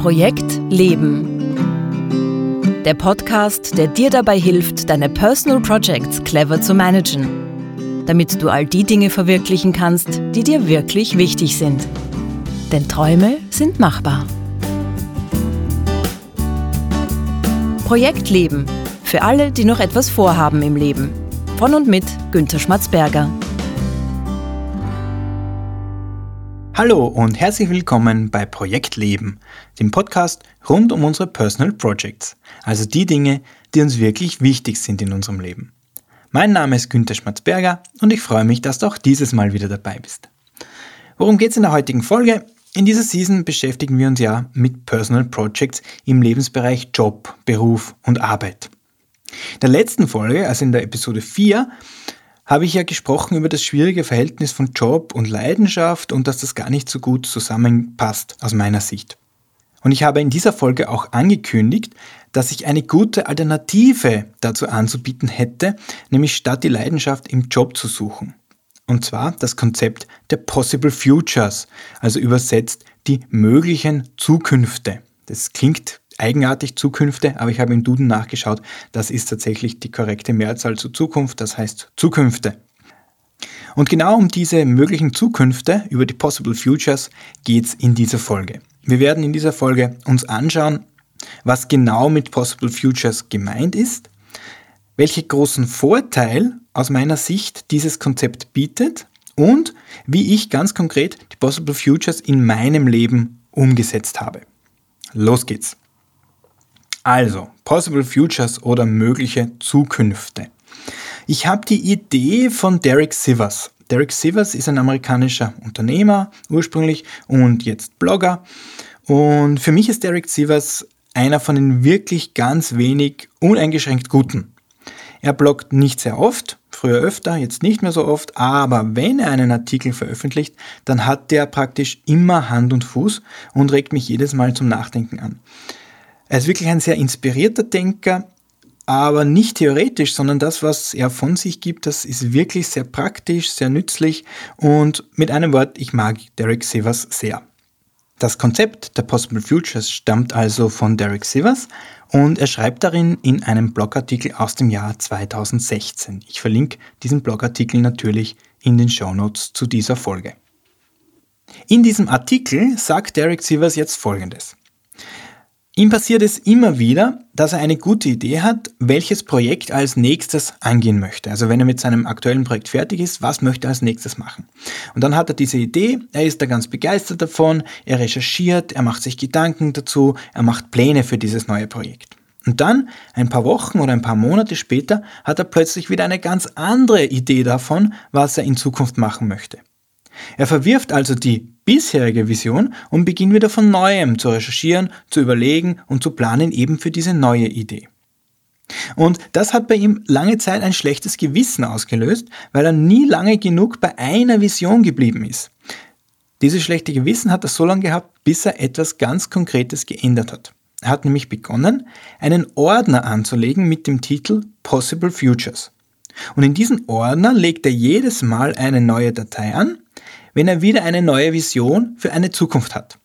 Projekt Leben. Der Podcast, der dir dabei hilft, deine Personal Projects clever zu managen, damit du all die Dinge verwirklichen kannst, die dir wirklich wichtig sind. Denn Träume sind machbar. Projekt Leben. Für alle, die noch etwas vorhaben im Leben. Von und mit Günter Schmatzberger. Hallo und herzlich willkommen bei Projekt Leben, dem Podcast rund um unsere Personal Projects, also die Dinge, die uns wirklich wichtig sind in unserem Leben. Mein Name ist Günther Schmatzberger und ich freue mich, dass du auch dieses Mal wieder dabei bist. Worum geht es in der heutigen Folge? In dieser Season beschäftigen wir uns ja mit Personal Projects im Lebensbereich Job, Beruf und Arbeit. In der letzten Folge, also in der Episode 4, habe ich ja gesprochen über das schwierige Verhältnis von Job und Leidenschaft und dass das gar nicht so gut zusammenpasst aus meiner Sicht. Und ich habe in dieser Folge auch angekündigt, dass ich eine gute Alternative dazu anzubieten hätte, nämlich statt die Leidenschaft im Job zu suchen. Und zwar das Konzept der Possible Futures, also übersetzt die möglichen Zukünfte. Das klingt eigenartig Zukünfte, aber ich habe im Duden nachgeschaut, das ist tatsächlich die korrekte Mehrzahl zu Zukunft, das heißt Zukünfte. Und genau um diese möglichen Zukünfte, über die Possible Futures, geht es in dieser Folge. Wir werden in dieser Folge uns anschauen, was genau mit Possible Futures gemeint ist, welche großen Vorteil aus meiner Sicht dieses Konzept bietet und wie ich ganz konkret die Possible Futures in meinem Leben umgesetzt habe. Los geht's! Also, Possible Futures oder mögliche Zukünfte. Ich habe die Idee von Derek Sivers. Derek Sivers ist ein amerikanischer Unternehmer ursprünglich und jetzt Blogger. Und für mich ist Derek Sivers einer von den wirklich ganz wenig uneingeschränkt Guten. Er bloggt nicht sehr oft, früher öfter, jetzt nicht mehr so oft, aber wenn er einen Artikel veröffentlicht, dann hat der praktisch immer Hand und Fuß und regt mich jedes Mal zum Nachdenken an. Er ist wirklich ein sehr inspirierter Denker, aber nicht theoretisch, sondern das, was er von sich gibt, das ist wirklich sehr praktisch, sehr nützlich und mit einem Wort, ich mag Derek Sivers sehr. Das Konzept der Possible Futures stammt also von Derek Sivers und er schreibt darin in einem Blogartikel aus dem Jahr 2016. Ich verlinke diesen Blogartikel natürlich in den Show Notes zu dieser Folge. In diesem Artikel sagt Derek Sivers jetzt Folgendes. Ihm passiert es immer wieder, dass er eine gute Idee hat, welches Projekt als nächstes angehen möchte. Also wenn er mit seinem aktuellen Projekt fertig ist, was möchte er als nächstes machen? Und dann hat er diese Idee, er ist da ganz begeistert davon, er recherchiert, er macht sich Gedanken dazu, er macht Pläne für dieses neue Projekt. Und dann, ein paar Wochen oder ein paar Monate später, hat er plötzlich wieder eine ganz andere Idee davon, was er in Zukunft machen möchte. Er verwirft also die bisherige Vision und beginnt wieder von neuem zu recherchieren, zu überlegen und zu planen eben für diese neue Idee. Und das hat bei ihm lange Zeit ein schlechtes Gewissen ausgelöst, weil er nie lange genug bei einer Vision geblieben ist. Dieses schlechte Gewissen hat er so lange gehabt, bis er etwas ganz Konkretes geändert hat. Er hat nämlich begonnen, einen Ordner anzulegen mit dem Titel Possible Futures. Und in diesen Ordner legt er jedes Mal eine neue Datei an, wenn er wieder eine neue Vision für eine Zukunft hat.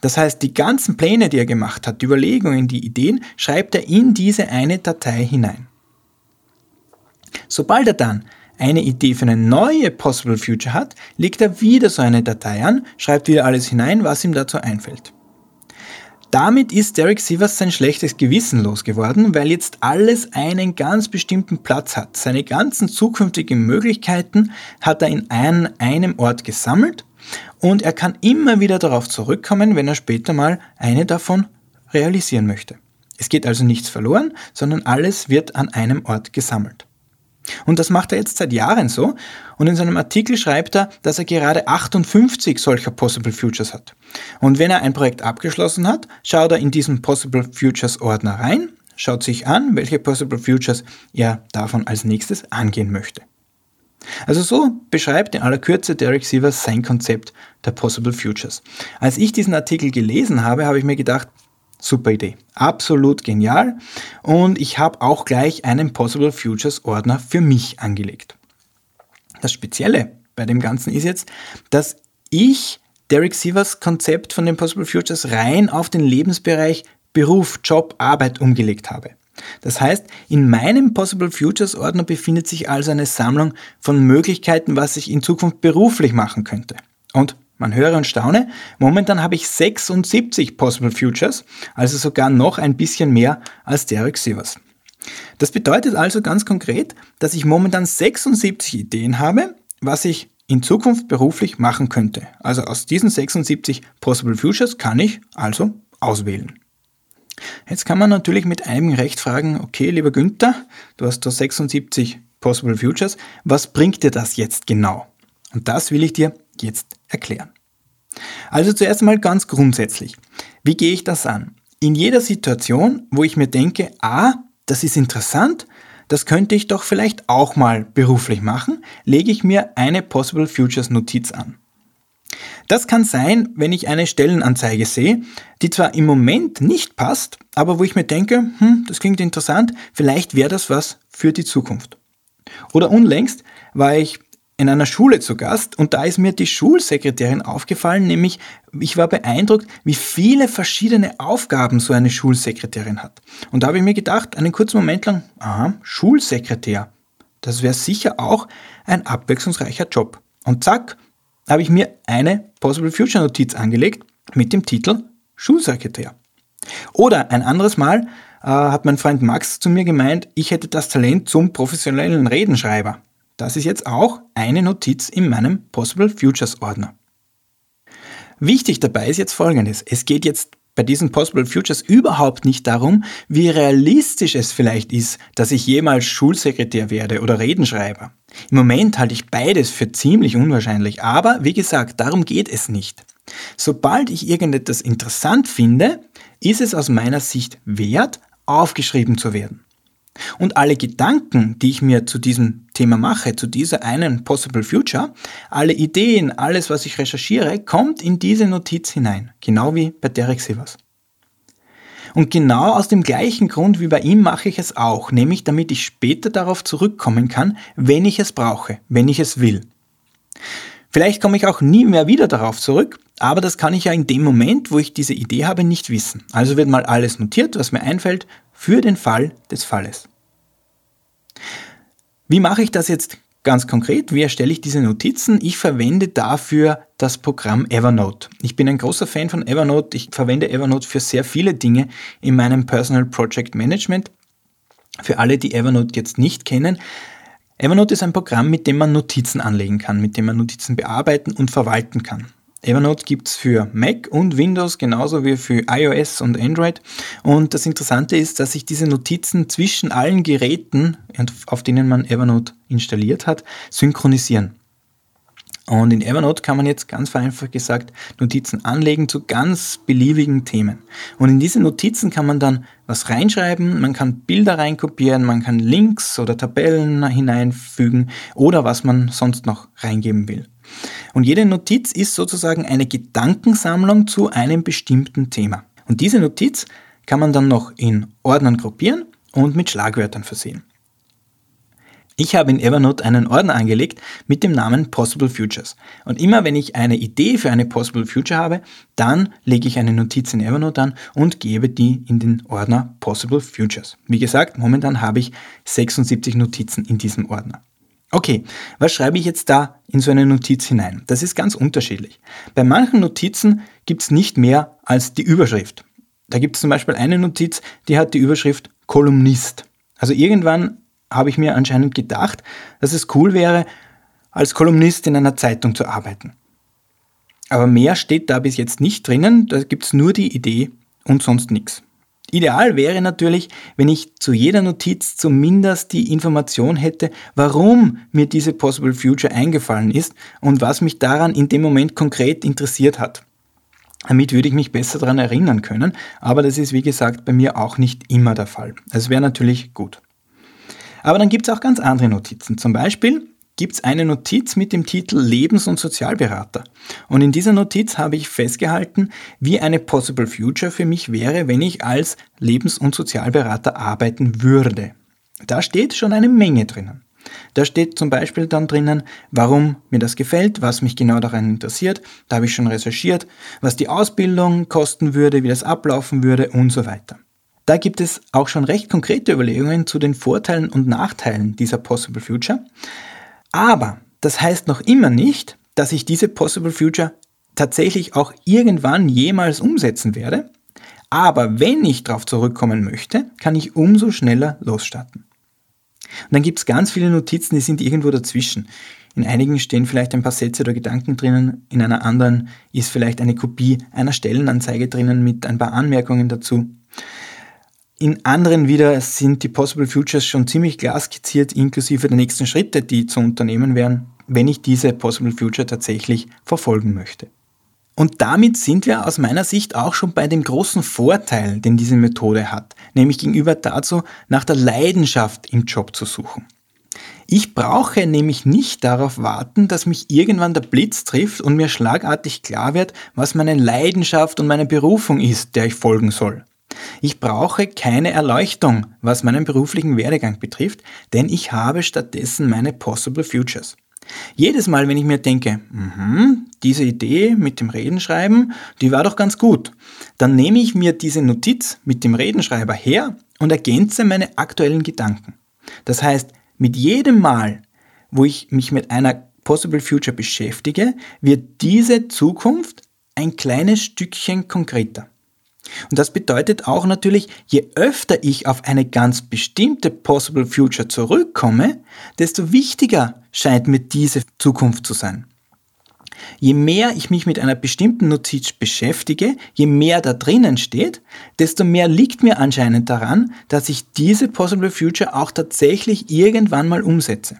Das heißt, die ganzen Pläne, die er gemacht hat, die Überlegungen, die Ideen, schreibt er in diese eine Datei hinein. Sobald er dann eine Idee für eine neue Possible Future hat, legt er wieder so eine Datei an, schreibt wieder alles hinein, was ihm dazu einfällt. Damit ist Derek Sivers sein schlechtes Gewissen losgeworden, weil jetzt alles einen ganz bestimmten Platz hat. Seine ganzen zukünftigen Möglichkeiten hat er in einem Ort gesammelt und er kann immer wieder darauf zurückkommen, wenn er später mal eine davon realisieren möchte. Es geht also nichts verloren, sondern alles wird an einem Ort gesammelt. Und das macht er jetzt seit Jahren so. Und in seinem Artikel schreibt er, dass er gerade 58 solcher Possible Futures hat. Und wenn er ein Projekt abgeschlossen hat, schaut er in diesen Possible Futures Ordner rein, schaut sich an, welche Possible Futures er davon als nächstes angehen möchte. Also so beschreibt in aller Kürze Derek Sievers sein Konzept der Possible Futures. Als ich diesen Artikel gelesen habe, habe ich mir gedacht, Super Idee. Absolut genial. Und ich habe auch gleich einen Possible Futures Ordner für mich angelegt. Das Spezielle bei dem Ganzen ist jetzt, dass ich Derek Sievers Konzept von den Possible Futures rein auf den Lebensbereich Beruf, Job, Arbeit umgelegt habe. Das heißt, in meinem Possible Futures Ordner befindet sich also eine Sammlung von Möglichkeiten, was ich in Zukunft beruflich machen könnte. Und man höre und staune, momentan habe ich 76 Possible Futures, also sogar noch ein bisschen mehr als Derek Sivers. Das bedeutet also ganz konkret, dass ich momentan 76 Ideen habe, was ich in Zukunft beruflich machen könnte. Also aus diesen 76 Possible Futures kann ich also auswählen. Jetzt kann man natürlich mit einem Recht fragen, okay, lieber Günther, du hast da 76 Possible Futures, was bringt dir das jetzt genau? Und das will ich dir jetzt erklären. Also zuerst einmal ganz grundsätzlich. Wie gehe ich das an? In jeder Situation, wo ich mir denke, ah, das ist interessant, das könnte ich doch vielleicht auch mal beruflich machen, lege ich mir eine Possible Futures Notiz an. Das kann sein, wenn ich eine Stellenanzeige sehe, die zwar im Moment nicht passt, aber wo ich mir denke, hm, das klingt interessant, vielleicht wäre das was für die Zukunft. Oder unlängst war ich in einer Schule zu Gast und da ist mir die Schulsekretärin aufgefallen, nämlich ich war beeindruckt, wie viele verschiedene Aufgaben so eine Schulsekretärin hat. Und da habe ich mir gedacht, einen kurzen Moment lang, aha, Schulsekretär, das wäre sicher auch ein abwechslungsreicher Job. Und zack, habe ich mir eine Possible Future Notiz angelegt mit dem Titel Schulsekretär. Oder ein anderes Mal äh, hat mein Freund Max zu mir gemeint, ich hätte das Talent zum professionellen Redenschreiber. Das ist jetzt auch eine Notiz in meinem Possible Futures Ordner. Wichtig dabei ist jetzt Folgendes. Es geht jetzt bei diesen Possible Futures überhaupt nicht darum, wie realistisch es vielleicht ist, dass ich jemals Schulsekretär werde oder Redenschreiber. Im Moment halte ich beides für ziemlich unwahrscheinlich, aber wie gesagt, darum geht es nicht. Sobald ich irgendetwas interessant finde, ist es aus meiner Sicht wert, aufgeschrieben zu werden. Und alle Gedanken, die ich mir zu diesem Thema mache, zu dieser einen Possible Future, alle Ideen, alles, was ich recherchiere, kommt in diese Notiz hinein. Genau wie bei Derek Sivers. Und genau aus dem gleichen Grund wie bei ihm mache ich es auch, nämlich damit ich später darauf zurückkommen kann, wenn ich es brauche, wenn ich es will. Vielleicht komme ich auch nie mehr wieder darauf zurück, aber das kann ich ja in dem Moment, wo ich diese Idee habe, nicht wissen. Also wird mal alles notiert, was mir einfällt, für den Fall des Falles. Wie mache ich das jetzt ganz konkret? Wie erstelle ich diese Notizen? Ich verwende dafür das Programm Evernote. Ich bin ein großer Fan von Evernote. Ich verwende Evernote für sehr viele Dinge in meinem Personal Project Management. Für alle, die Evernote jetzt nicht kennen, Evernote ist ein Programm, mit dem man Notizen anlegen kann, mit dem man Notizen bearbeiten und verwalten kann. Evernote gibt es für Mac und Windows genauso wie für iOS und Android. Und das Interessante ist, dass sich diese Notizen zwischen allen Geräten, auf denen man Evernote installiert hat, synchronisieren. Und in Evernote kann man jetzt ganz vereinfacht gesagt Notizen anlegen zu ganz beliebigen Themen. Und in diese Notizen kann man dann was reinschreiben, man kann Bilder reinkopieren, man kann Links oder Tabellen hineinfügen oder was man sonst noch reingeben will. Und jede Notiz ist sozusagen eine Gedankensammlung zu einem bestimmten Thema. Und diese Notiz kann man dann noch in Ordnern gruppieren und mit Schlagwörtern versehen. Ich habe in Evernote einen Ordner angelegt mit dem Namen Possible Futures. Und immer wenn ich eine Idee für eine Possible Future habe, dann lege ich eine Notiz in Evernote an und gebe die in den Ordner Possible Futures. Wie gesagt, momentan habe ich 76 Notizen in diesem Ordner. Okay, was schreibe ich jetzt da in so eine Notiz hinein? Das ist ganz unterschiedlich. Bei manchen Notizen gibt es nicht mehr als die Überschrift. Da gibt es zum Beispiel eine Notiz, die hat die Überschrift Kolumnist. Also irgendwann habe ich mir anscheinend gedacht, dass es cool wäre, als Kolumnist in einer Zeitung zu arbeiten. Aber mehr steht da bis jetzt nicht drinnen, da gibt es nur die Idee und sonst nichts. Ideal wäre natürlich, wenn ich zu jeder Notiz zumindest die Information hätte, warum mir diese Possible Future eingefallen ist und was mich daran in dem Moment konkret interessiert hat. Damit würde ich mich besser daran erinnern können, aber das ist wie gesagt bei mir auch nicht immer der Fall. Es wäre natürlich gut. Aber dann gibt es auch ganz andere Notizen. Zum Beispiel gibt es eine Notiz mit dem Titel Lebens- und Sozialberater. Und in dieser Notiz habe ich festgehalten, wie eine Possible Future für mich wäre, wenn ich als Lebens- und Sozialberater arbeiten würde. Da steht schon eine Menge drinnen. Da steht zum Beispiel dann drinnen, warum mir das gefällt, was mich genau daran interessiert. Da habe ich schon recherchiert, was die Ausbildung kosten würde, wie das ablaufen würde und so weiter. Da gibt es auch schon recht konkrete Überlegungen zu den Vorteilen und Nachteilen dieser Possible Future. Aber das heißt noch immer nicht, dass ich diese Possible Future tatsächlich auch irgendwann jemals umsetzen werde. Aber wenn ich darauf zurückkommen möchte, kann ich umso schneller losstarten. Und dann gibt es ganz viele Notizen, die sind irgendwo dazwischen. In einigen stehen vielleicht ein paar Sätze oder Gedanken drinnen, in einer anderen ist vielleicht eine Kopie einer Stellenanzeige drinnen mit ein paar Anmerkungen dazu. In anderen wieder sind die Possible Futures schon ziemlich klar skizziert, inklusive der nächsten Schritte, die zu unternehmen wären, wenn ich diese Possible Future tatsächlich verfolgen möchte. Und damit sind wir aus meiner Sicht auch schon bei dem großen Vorteil, den diese Methode hat, nämlich gegenüber dazu, nach der Leidenschaft im Job zu suchen. Ich brauche nämlich nicht darauf warten, dass mich irgendwann der Blitz trifft und mir schlagartig klar wird, was meine Leidenschaft und meine Berufung ist, der ich folgen soll. Ich brauche keine Erleuchtung, was meinen beruflichen Werdegang betrifft, denn ich habe stattdessen meine Possible Futures. Jedes Mal, wenn ich mir denke, mh, diese Idee mit dem Redenschreiben, die war doch ganz gut, dann nehme ich mir diese Notiz mit dem Redenschreiber her und ergänze meine aktuellen Gedanken. Das heißt, mit jedem Mal, wo ich mich mit einer Possible Future beschäftige, wird diese Zukunft ein kleines Stückchen konkreter. Und das bedeutet auch natürlich, je öfter ich auf eine ganz bestimmte Possible Future zurückkomme, desto wichtiger scheint mir diese Zukunft zu sein. Je mehr ich mich mit einer bestimmten Notiz beschäftige, je mehr da drinnen steht, desto mehr liegt mir anscheinend daran, dass ich diese Possible Future auch tatsächlich irgendwann mal umsetze.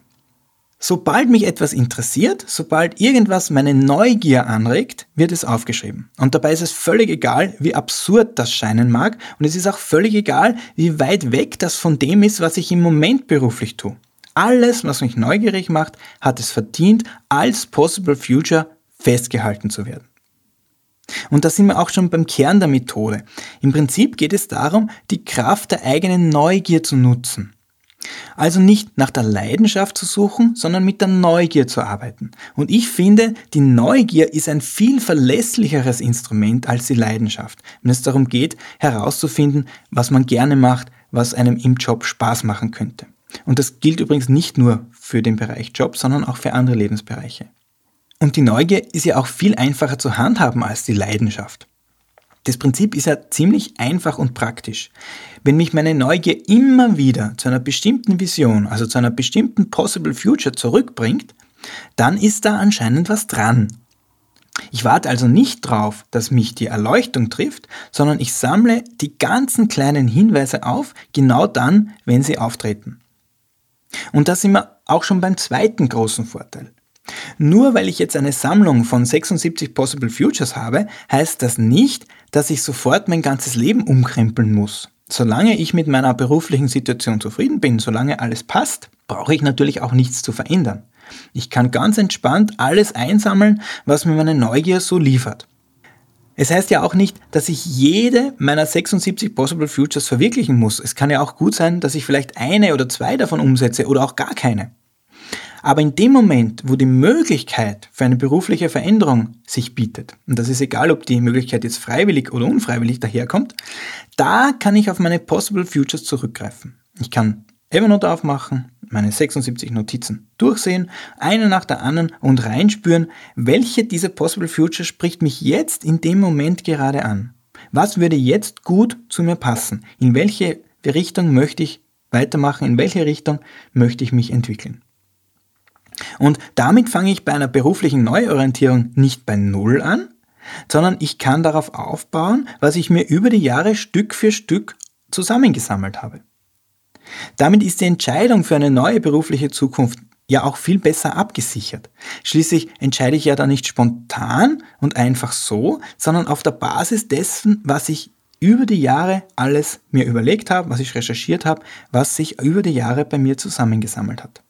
Sobald mich etwas interessiert, sobald irgendwas meine Neugier anregt, wird es aufgeschrieben. Und dabei ist es völlig egal, wie absurd das scheinen mag und es ist auch völlig egal, wie weit weg das von dem ist, was ich im Moment beruflich tue. Alles, was mich neugierig macht, hat es verdient, als Possible Future festgehalten zu werden. Und da sind wir auch schon beim Kern der Methode. Im Prinzip geht es darum, die Kraft der eigenen Neugier zu nutzen. Also nicht nach der Leidenschaft zu suchen, sondern mit der Neugier zu arbeiten. Und ich finde, die Neugier ist ein viel verlässlicheres Instrument als die Leidenschaft, wenn es darum geht, herauszufinden, was man gerne macht, was einem im Job Spaß machen könnte. Und das gilt übrigens nicht nur für den Bereich Job, sondern auch für andere Lebensbereiche. Und die Neugier ist ja auch viel einfacher zu handhaben als die Leidenschaft. Das Prinzip ist ja ziemlich einfach und praktisch. Wenn mich meine Neugier immer wieder zu einer bestimmten Vision, also zu einer bestimmten Possible Future zurückbringt, dann ist da anscheinend was dran. Ich warte also nicht drauf, dass mich die Erleuchtung trifft, sondern ich sammle die ganzen kleinen Hinweise auf, genau dann, wenn sie auftreten. Und da sind wir auch schon beim zweiten großen Vorteil. Nur weil ich jetzt eine Sammlung von 76 Possible Futures habe, heißt das nicht, dass ich sofort mein ganzes Leben umkrempeln muss. Solange ich mit meiner beruflichen Situation zufrieden bin, solange alles passt, brauche ich natürlich auch nichts zu verändern. Ich kann ganz entspannt alles einsammeln, was mir meine Neugier so liefert. Es heißt ja auch nicht, dass ich jede meiner 76 Possible Futures verwirklichen muss. Es kann ja auch gut sein, dass ich vielleicht eine oder zwei davon umsetze oder auch gar keine. Aber in dem Moment, wo die Möglichkeit für eine berufliche Veränderung sich bietet, und das ist egal, ob die Möglichkeit jetzt freiwillig oder unfreiwillig daherkommt, da kann ich auf meine Possible Futures zurückgreifen. Ich kann Evernote aufmachen, meine 76 Notizen durchsehen, eine nach der anderen und reinspüren, welche dieser Possible Futures spricht mich jetzt in dem Moment gerade an. Was würde jetzt gut zu mir passen? In welche Richtung möchte ich weitermachen? In welche Richtung möchte ich mich entwickeln? Und damit fange ich bei einer beruflichen Neuorientierung nicht bei Null an, sondern ich kann darauf aufbauen, was ich mir über die Jahre Stück für Stück zusammengesammelt habe. Damit ist die Entscheidung für eine neue berufliche Zukunft ja auch viel besser abgesichert. Schließlich entscheide ich ja da nicht spontan und einfach so, sondern auf der Basis dessen, was ich über die Jahre alles mir überlegt habe, was ich recherchiert habe, was sich über die Jahre bei mir zusammengesammelt hat.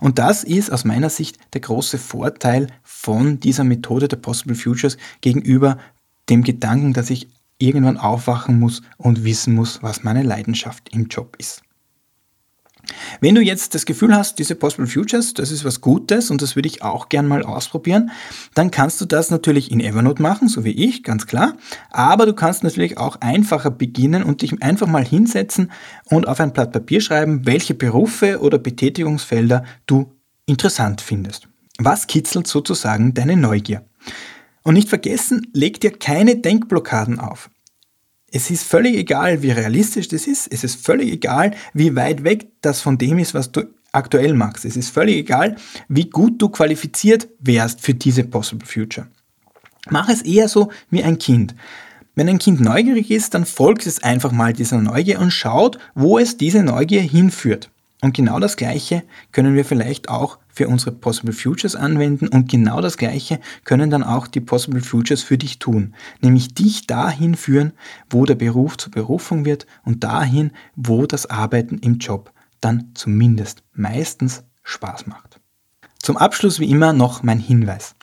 Und das ist aus meiner Sicht der große Vorteil von dieser Methode der Possible Futures gegenüber dem Gedanken, dass ich irgendwann aufwachen muss und wissen muss, was meine Leidenschaft im Job ist. Wenn du jetzt das Gefühl hast, diese Possible Futures, das ist was Gutes und das würde ich auch gern mal ausprobieren, dann kannst du das natürlich in Evernote machen, so wie ich, ganz klar. Aber du kannst natürlich auch einfacher beginnen und dich einfach mal hinsetzen und auf ein Blatt Papier schreiben, welche Berufe oder Betätigungsfelder du interessant findest. Was kitzelt sozusagen deine Neugier? Und nicht vergessen, leg dir keine Denkblockaden auf. Es ist völlig egal, wie realistisch das ist. Es ist völlig egal, wie weit weg das von dem ist, was du aktuell machst. Es ist völlig egal, wie gut du qualifiziert wärst für diese Possible Future. Mach es eher so wie ein Kind. Wenn ein Kind neugierig ist, dann folgt es einfach mal dieser Neugier und schaut, wo es diese Neugier hinführt. Und genau das Gleiche können wir vielleicht auch für unsere Possible Futures anwenden und genau das Gleiche können dann auch die Possible Futures für dich tun. Nämlich dich dahin führen, wo der Beruf zur Berufung wird und dahin, wo das Arbeiten im Job dann zumindest meistens Spaß macht. Zum Abschluss wie immer noch mein Hinweis.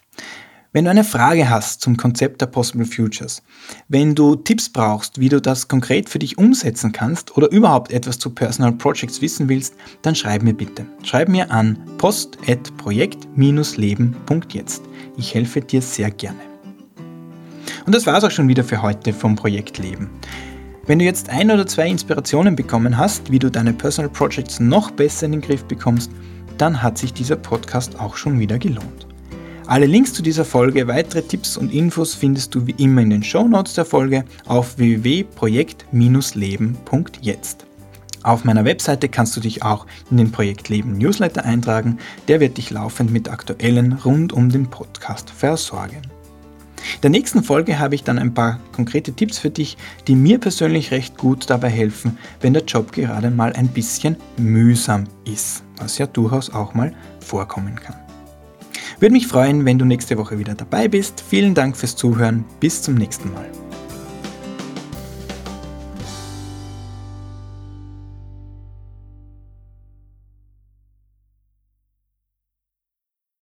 Wenn du eine Frage hast zum Konzept der Possible Futures, wenn du Tipps brauchst, wie du das konkret für dich umsetzen kannst oder überhaupt etwas zu Personal Projects wissen willst, dann schreib mir bitte. Schreib mir an post.projekt-leben.jetzt. Ich helfe dir sehr gerne. Und das war es auch schon wieder für heute vom Projekt Leben. Wenn du jetzt ein oder zwei Inspirationen bekommen hast, wie du deine Personal Projects noch besser in den Griff bekommst, dann hat sich dieser Podcast auch schon wieder gelohnt. Alle Links zu dieser Folge, weitere Tipps und Infos findest du wie immer in den Show Notes der Folge auf www.projekt-leben.jetzt. Auf meiner Webseite kannst du dich auch in den Projekt Leben Newsletter eintragen. Der wird dich laufend mit aktuellen rund um den Podcast versorgen. In der nächsten Folge habe ich dann ein paar konkrete Tipps für dich, die mir persönlich recht gut dabei helfen, wenn der Job gerade mal ein bisschen mühsam ist, was ja durchaus auch mal vorkommen kann. Würde mich freuen, wenn du nächste Woche wieder dabei bist. Vielen Dank fürs Zuhören. Bis zum nächsten Mal.